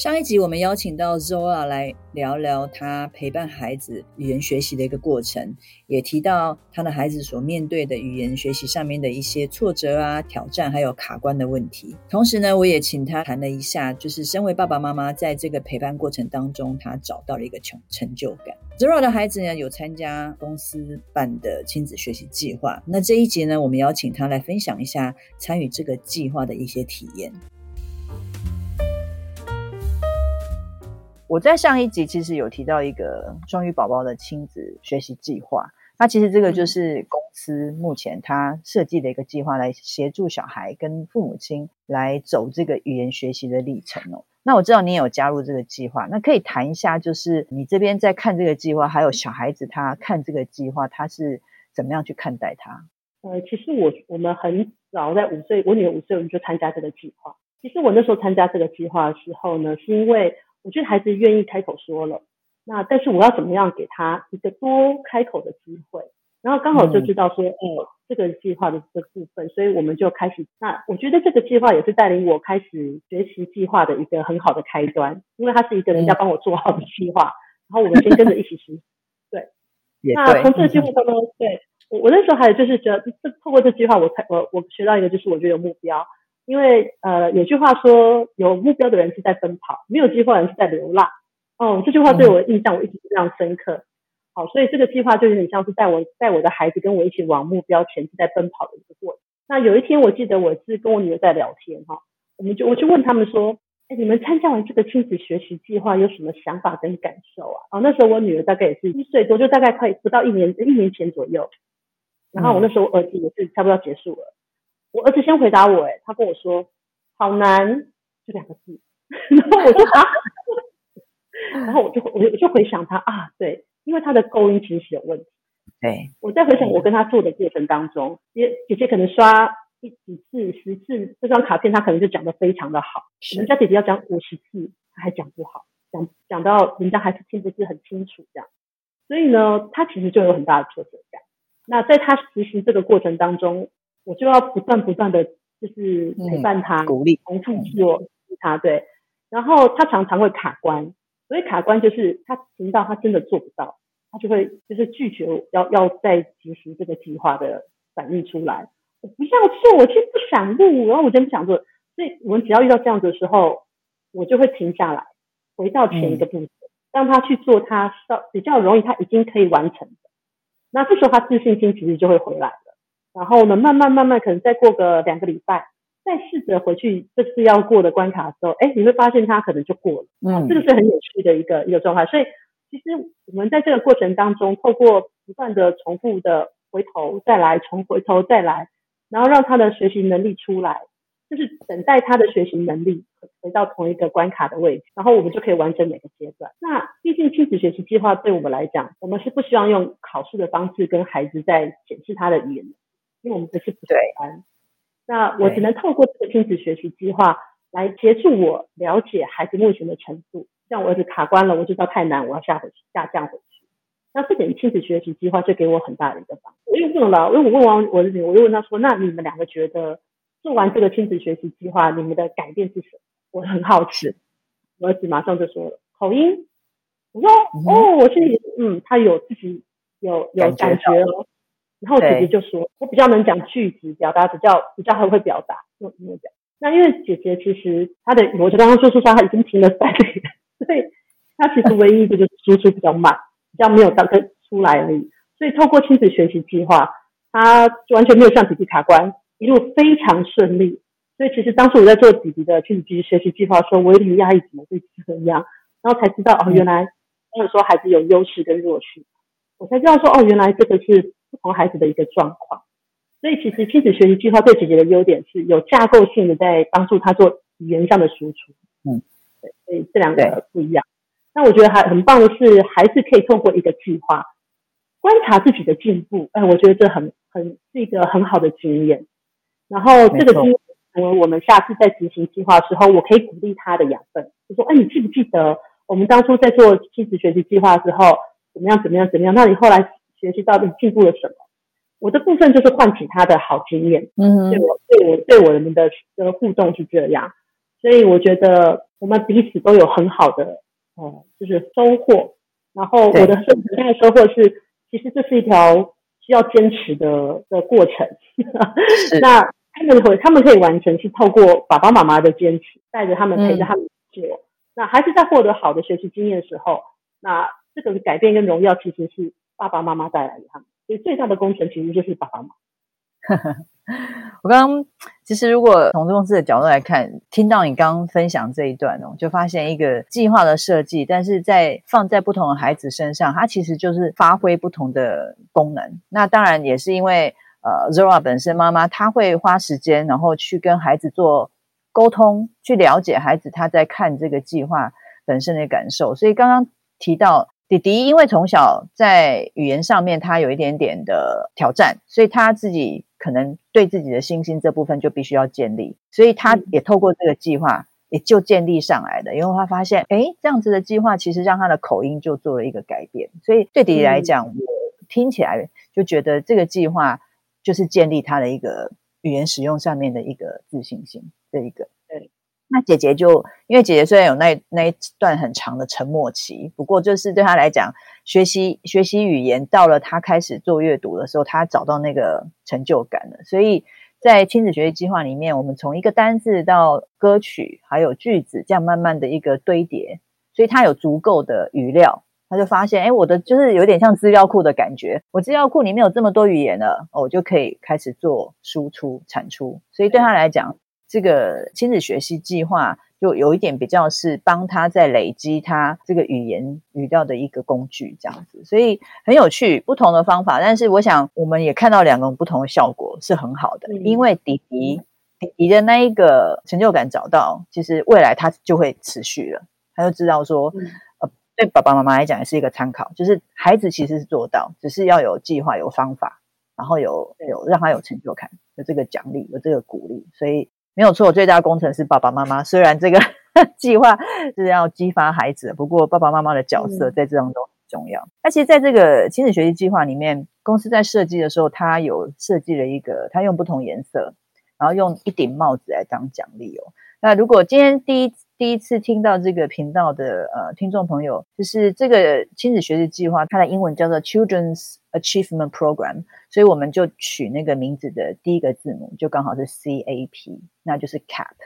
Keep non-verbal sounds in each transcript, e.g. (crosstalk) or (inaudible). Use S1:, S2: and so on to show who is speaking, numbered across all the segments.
S1: 上一集我们邀请到 Zola 来聊聊他陪伴孩子语言学习的一个过程，也提到他的孩子所面对的语言学习上面的一些挫折啊、挑战，还有卡关的问题。同时呢，我也请他谈了一下，就是身为爸爸妈妈在这个陪伴过程当中，他找到了一个成成就感。Zola 的孩子呢，有参加公司办的亲子学习计划。那这一集呢，我们邀请他来分享一下参与这个计划的一些体验。我在上一集其实有提到一个双语宝宝的亲子学习计划，那其实这个就是公司目前他设计的一个计划，来协助小孩跟父母亲来走这个语言学习的历程哦。那我知道你也有加入这个计划，那可以谈一下，就是你这边在看这个计划，还有小孩子他看这个计划，他是怎么样去看待他？
S2: 呃，其实我我们很早在五岁，我女儿五岁我们就参加这个计划。其实我那时候参加这个计划的时候呢，是因为我觉得孩子愿意开口说了，那但是我要怎么样给他一个多开口的机会？然后刚好就知道说，哦、这个计划的这个部分，所以我们就开始。那我觉得这个计划也是带领我开始学习计划的一个很好的开端，因为它是一个人家帮我做好的计划，然后我们先跟着一起实对。对 (laughs) 那从这个计划当中，对我我那时候还有就是觉得，这透过这计划，我才我我学到一个就是我觉得有目标。因为呃，有句话说，有目标的人是在奔跑，没有计划的人是在流浪。哦，这句话对我的印象我一直非常深刻。好，所以这个计划就有点像是带我带我的孩子跟我一起往目标前进，在奔跑的一个过程。那有一天，我记得我是跟我女儿在聊天哈，我们就我就问他们说，哎，你们参加完这个亲子学习计划有什么想法跟感受啊？哦，那时候我女儿大概也是一岁多，就大概快不到一年一年前左右。然后我那时候儿子也是差不多要结束了。我儿子先回答我，诶，他跟我说好难，这两个字，(laughs) 然后我就啊，(laughs) 然后我就我我就回想他啊，对，因为他的构音其实是有问题。对，我在回想我跟他做的过程当中，姐姐姐可能刷一几次、十次这张卡片，他可能就讲的非常的好，人家姐姐要讲五十次，他还讲不好，讲讲到人家还是听不是很清楚这样，所以呢，他其实就有很大的挫折感。那在他实习这个过程当中。我就要不断不断的就是陪伴他，嗯、鼓励，重复做他，对。然后他常常会卡关，所以卡关就是他听到他真的做不到，他就会就是拒绝要要再执行这个计划的反应出来。我不要做，我其实不想录，然后我真不想做。所以我们只要遇到这样子的时候，我就会停下来，回到前一个步骤，让他去做他稍比较容易，他已经可以完成的。那这时候他自信心其实就会回来了。然后呢，慢慢慢慢，可能再过个两个礼拜，再试着回去这次要过的关卡的时候，哎，你会发现他可能就过了。嗯，这个是很有趣的一个一个状态。所以，其实我们在这个过程当中，透过不断的重复的回头再来，重回头再来，然后让他的学习能力出来，就是等待他的学习能力回到同一个关卡的位置，然后我们就可以完成每个阶段。那毕竟亲子学习计划对我们来讲，我们是不希望用考试的方式跟孩子在检视他的语言。因为我们不是补习班，那我只能透过这个亲子学习计划来协助我了解孩子目前的程度。像我儿子卡关了，我就知道太难，我要下回去下降回去。那这点亲子学习计划就给我很大的一个帮助。我又问了，因为我问完我儿，我又问他说：“那你们两个觉得做完这个亲子学习计划，你们的改变是什么？”我很好奇，我儿子马上就说了：“口音。”我说：“哦，我心里嗯，他有自己有有感觉了。”然后姐姐就说：“我比较能讲句子，表达比较比较很会表达。”用英文讲。那因为姐姐其实她的，我就刚刚说出说她已经停了三年，(laughs) 所以她其实唯一一个就是输出比较慢，比较没有当跟出来而已。所以透过亲子学习计划，她完全没有像弟弟卡关，一路非常顺利。所以其实当时我在做弟弟的亲子学习计划的时候，我有点压抑，怎么会这样？然后才知道哦，原来或者说孩子有优势跟弱势，我才知道说哦，原来这个是。不同孩子的一个状况，所以其实亲子学习计划对姐姐的优点是有架构性的，在帮助她做语言上的输出。
S1: 嗯，
S2: 对，所以这两个不一样。那我觉得还很棒的是，孩子可以透过一个计划观察自己的进步。哎，我觉得这很很是一个很好的经验。然后这个经验成为我们下次在执行计划的时候，我可以鼓励他的养分。就说，哎，你记不记得我们当初在做亲子学习计划的时候，怎么样怎么样怎么样？那你后来学习到底进步了什么？我的部分就是唤起他的好经验。嗯，对我对我对我们的的互动是这样。所以我觉得我们彼此都有很好的。呃，就是收获。然后我的收现在收获是，其实这是一条需要坚持的的过程。(laughs) 那他们会，他们可以完成，是透过爸爸妈妈的坚持，带着他们，陪着他们做。嗯、那孩子在获得好的学习经验的时候，那这个改变跟荣耀其实是爸爸妈妈带来的。他们所以最大的工程其实就是爸爸妈妈。(laughs)
S1: 我刚刚其实，如果从公司的角度来看，听到你刚刚分享这一段哦，就发现一个计划的设计，但是在放在不同的孩子身上，它其实就是发挥不同的功能。那当然也是因为呃，Zora 本身妈妈她会花时间，然后去跟孩子做沟通，去了解孩子他在看这个计划本身的感受。所以刚刚提到。弟弟因为从小在语言上面他有一点点的挑战，所以他自己可能对自己的信心这部分就必须要建立，所以他也透过这个计划也就建立上来的。因为他发现，哎，这样子的计划其实让他的口音就做了一个改变，所以对弟弟来讲，我听起来就觉得这个计划就是建立他的一个语言使用上面的一个自信心这一个。那姐姐就，因为姐姐虽然有那那一段很长的沉默期，不过就是对她来讲，学习学习语言到了她开始做阅读的时候，她找到那个成就感了。所以在亲子学习计划里面，我们从一个单字到歌曲，还有句子，这样慢慢的一个堆叠，所以她有足够的语料，她就发现，哎，我的就是有点像资料库的感觉，我资料库里面有这么多语言了，我就可以开始做输出产出。所以对她来讲，这个亲子学习计划就有一点比较是帮他在累积他这个语言语调的一个工具，这样子，所以很有趣，不同的方法。但是我想我们也看到两个不同的效果是很好的，嗯、因为弟弟弟弟的那一个成就感找到，其实未来他就会持续了，他就知道说，嗯、呃，对爸爸妈妈来讲也是一个参考，就是孩子其实是做到，只是要有计划、有方法，然后有有让他有成就感，有这个奖励，有这个鼓励，所以。没有错，最大工程是爸爸妈妈。虽然这个 (laughs) 计划是要激发孩子，不过爸爸妈妈的角色在这当中很重要。那其实，在这个亲子学习计划里面，公司在设计的时候，它有设计了一个，它用不同颜色，然后用一顶帽子来当奖励哦。那如果今天第一第一次听到这个频道的呃听众朋友，就是这个亲子学习计划，它的英文叫做 Children's Achievement Program，所以我们就取那个名字的第一个字母，就刚好是 C A P，那就是 Cap。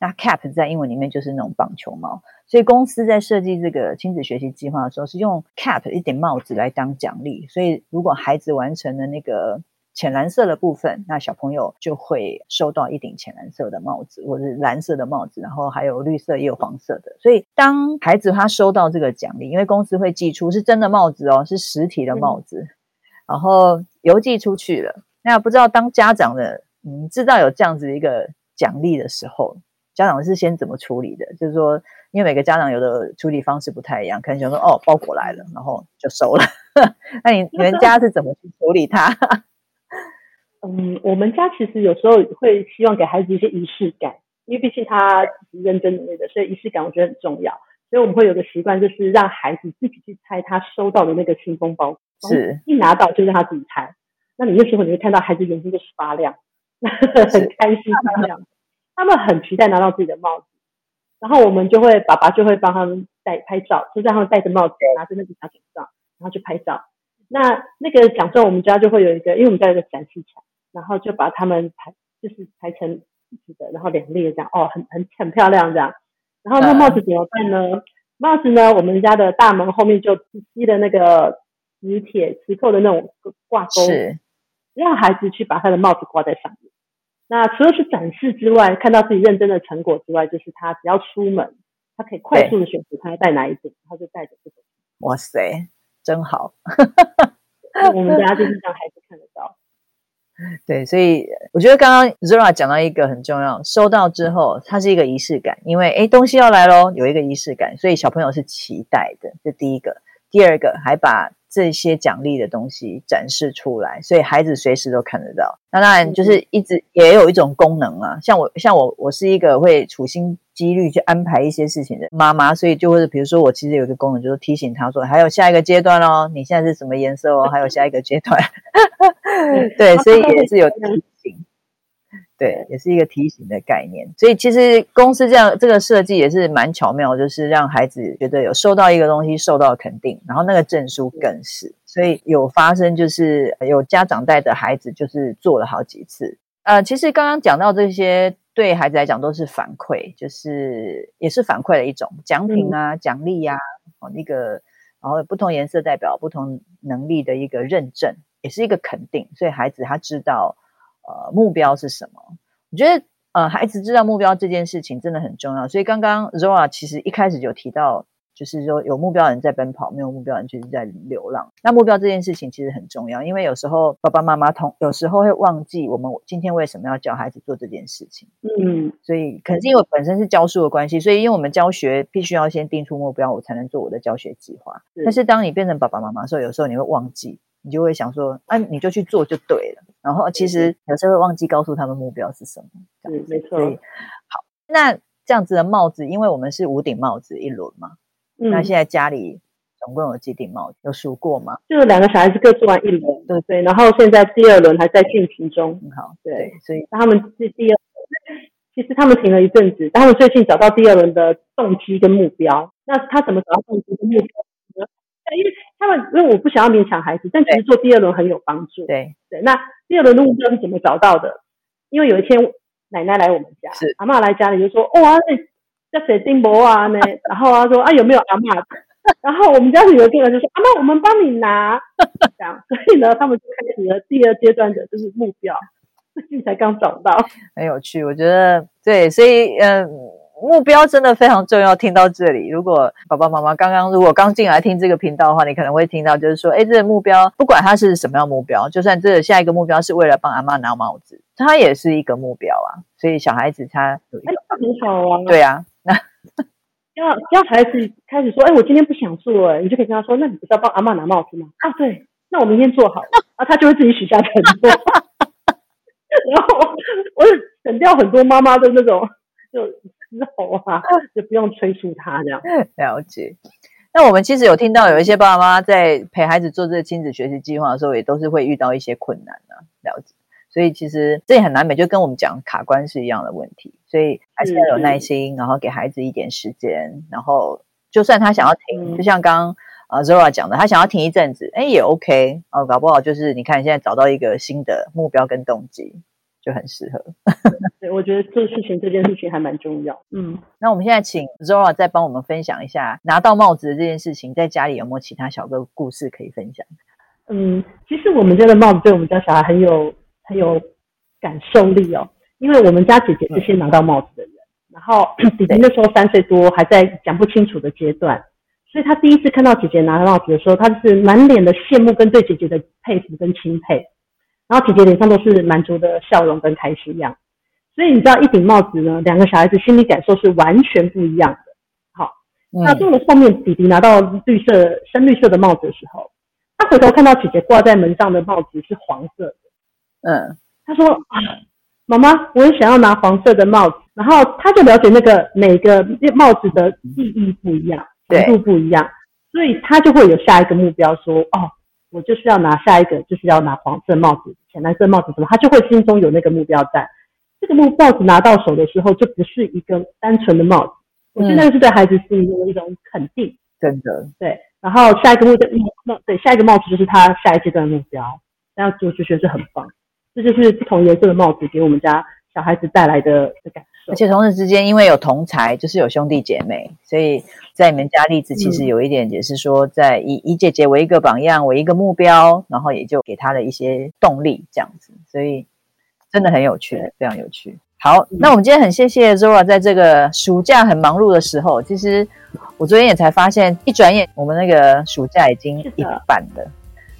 S1: 那 Cap 在英文里面就是那种棒球帽，所以公司在设计这个亲子学习计划的时候，是用 Cap 一顶帽子来当奖励。所以如果孩子完成了那个浅蓝色的部分，那小朋友就会收到一顶浅蓝色的帽子，或者是蓝色的帽子，然后还有绿色也有黄色的。所以当孩子他收到这个奖励，因为公司会寄出是真的帽子哦，是实体的帽子。嗯然后邮寄出去了，那不知道当家长的，你知道有这样子一个奖励的时候，家长是先怎么处理的？就是说，因为每个家长有的处理方式不太一样，可能想说，哦，包裹来了，然后就收了。(laughs) 那你你们家是怎么去处理它？(laughs)
S2: 嗯，我们家其实有时候会希望给孩子一些仪式感，因为毕竟他认真努力的，所以仪式感我觉得很重要。所以我们会有个习惯，就是让孩子自己去猜他收到的那个信封包。是，一拿到就让他自己猜。那你那时候你会看到孩子眼睛就是发亮，很开心这样。他们很期待拿到自己的帽子，然后我们就会爸爸就会帮他们戴拍照，就让他们戴着帽子，拿着那个小奖状，然后去拍照。那那个奖状我们家就会有一个，因为我们家有个展示墙，然后就把他们排，就是排成一起的，然后两列这样，哦，很很很漂亮这样。然后那帽子怎么办呢？帽子呢，我们家的大门后面就积了那个。磁铁、磁扣的那种挂钩，是让孩子去把他的帽子挂在上面。那除了是展示之外，看到自己认真的成果之外，就是他只要出门，他可以快速的选择他要戴哪一顶，他就戴着这个。
S1: 哇塞，真好！(laughs)
S2: 我们家就是让孩子看得到。(laughs)
S1: 对，所以我觉得刚刚 Zora 讲到一个很重要，收到之后它是一个仪式感，因为诶东西要来咯，有一个仪式感，所以小朋友是期待的。这第一个，第二个还把这些奖励的东西展示出来，所以孩子随时都看得到。那当然就是一直也有一种功能啊，像我像我我是一个会处心积虑去安排一些事情的妈妈，所以就会比如说我其实有一个功能，就是提醒他说还有下一个阶段哦，你现在是什么颜色哦，还有下一个阶段。(laughs) 对，所以也是有提醒。对，也是一个提醒的概念，所以其实公司这样这个设计也是蛮巧妙，就是让孩子觉得有收到一个东西，受到肯定，然后那个证书更是，所以有发生就是有家长带着孩子就是做了好几次。呃，其实刚刚讲到这些，对孩子来讲都是反馈，就是也是反馈的一种奖品啊、奖励呀，哦，那个然后不同颜色代表不同能力的一个认证，也是一个肯定，所以孩子他知道。呃，目标是什么？我觉得，呃，孩子知道目标这件事情真的很重要。所以刚刚 Zora 其实一开始就提到，就是说有目标的人在奔跑，没有目标的人就是在流浪。那目标这件事情其实很重要，因为有时候爸爸妈妈同有时候会忘记我们今天为什么要教孩子做这件事情。嗯，所以可能是因为本身是教书的关系，所以因为我们教学必须要先定出目标，我才能做我的教学计划。但是当你变成爸爸妈妈的时候，有时候你会忘记。你就会想说，啊，你就去做就对了。然后其实有时候会忘记告诉他们目标是什么。
S2: 对，没错。
S1: 好，那这样子的帽子，因为我们是五顶帽子一轮嘛。嗯。那现在家里总共有几顶帽子？有数过吗？
S2: 就是两个小孩子各做完一轮，对对。然后现在第二轮还在进行中。很好，对。对，所以他们是第二轮，其实他们停了一阵子，但他们最近找到第二轮的动机跟目标。那他怎么找到动机跟目标？因为他们，因为我不想要勉强孩子，但其实做第二轮很有帮助。对对，那第二轮的目标是怎么找到的？因为有一天奶奶来我们家，是阿妈来家里就说：“哦啊，这这谁丁博啊呢？” (laughs) 然后他说：“啊，有没有阿妈？” (laughs) 然后我们家里有个人就说：“阿妈，我们帮你拿。”这样，所以呢，他们就开始了第二阶段的就是目标，最近才刚找到，
S1: 很有趣。我觉得对，所以嗯。目标真的非常重要。听到这里，如果爸爸妈妈刚刚如果刚进来听这个频道的话，你可能会听到，就是说，哎，这个目标不管它是什么样目标，就算这个下一个目标是为了帮阿妈拿帽子，它也是一个目标啊。所以小孩子他有一个，
S2: 哎，很好啊。
S1: 对啊，那
S2: 要要孩子开始说，哎，我今天不想做，哎，你就可以跟他说，那你不是要帮阿妈拿帽子吗？啊，对，那我明天做好了，(laughs) 啊，他就会自己许下承诺。(laughs) 然后我省掉很多妈妈的那种就。之后啊，就不用催促他这样。(laughs)
S1: 了解。那我们其实有听到有一些爸爸妈妈在陪孩子做这个亲子学习计划的时候，也都是会遇到一些困难啊。了解。所以其实这也很难免，就跟我们讲卡关是一样的问题。所以还是要有耐心，然后给孩子一点时间。然后就算他想要停，就像刚刚啊 Zora 讲的，他想要停一阵子，哎，也 OK 哦，搞不好就是你看现在找到一个新的目标跟动机。就很适合，(laughs)
S2: 对，我觉得做事情这件事情还蛮重要。嗯，
S1: 那我们现在请 Zora 再帮我们分享一下拿到帽子的这件事情，在家里有没有其他小个故事可以分享？
S2: 嗯，其实我们家的帽子对我们家小孩很有很有感受力哦，因为我们家姐姐是先拿到帽子的人，嗯、然后 (clears throat) 弟弟那时候三岁多，还在讲不清楚的阶段，所以他第一次看到姐姐拿到帽子的时候，他就是满脸的羡慕跟对姐姐的佩服跟钦佩。然后姐姐脸上都是满足的笑容跟开心样，所以你知道一顶帽子呢，两个小孩子心理感受是完全不一样的。好，嗯、那到了后面，弟弟拿到绿色、深绿色的帽子的时候，他回头看到姐姐挂在门上的帽子是黄色的，嗯，他说啊，妈妈，我也想要拿黄色的帽子。然后他就了解那个每个帽子的意义不一样，程度不一样，所以他就会有下一个目标说，说哦。我就是要拿下一个，就是要拿黄色帽子、浅蓝色帽子什么，他就会心中有那个目标在。这个目帽子拿到手的时候，就不是一个单纯的帽子，我觉得那个是对孩子是一个一种肯定，
S1: 真的
S2: 对。然后下一个目标帽，对，下一个帽子就是他下一阶段的目标，那样就就觉得是很棒。这就是不同颜色的帽子给我们家小孩子带来的的感受。
S1: 而且同事之间，因为有同才，就是有兄弟姐妹，所以。在你们家例子其实有一点也是说，在以以姐姐为一个榜样，为一个目标，然后也就给她的一些动力这样子，所以真的很有趣，非常有趣。好，那我们今天很谢谢 Zora 在这个暑假很忙碌的时候，其实我昨天也才发现，一转眼我们那个暑假已经一半了。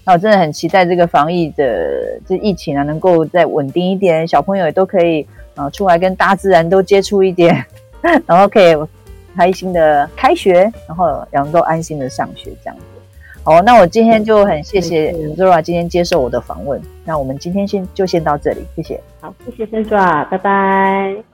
S1: 那我真的很期待这个防疫的这疫情啊，能够再稳定一点，小朋友也都可以啊出来跟大自然都接触一点，(laughs) 然后可以开心的开学，然后然后都安心的上学这样子。好，那我今天就很谢谢 Zora 今天接受我的访问。那我们今天先就先到这里，谢谢。
S2: 好，谢谢 Sandra，拜拜。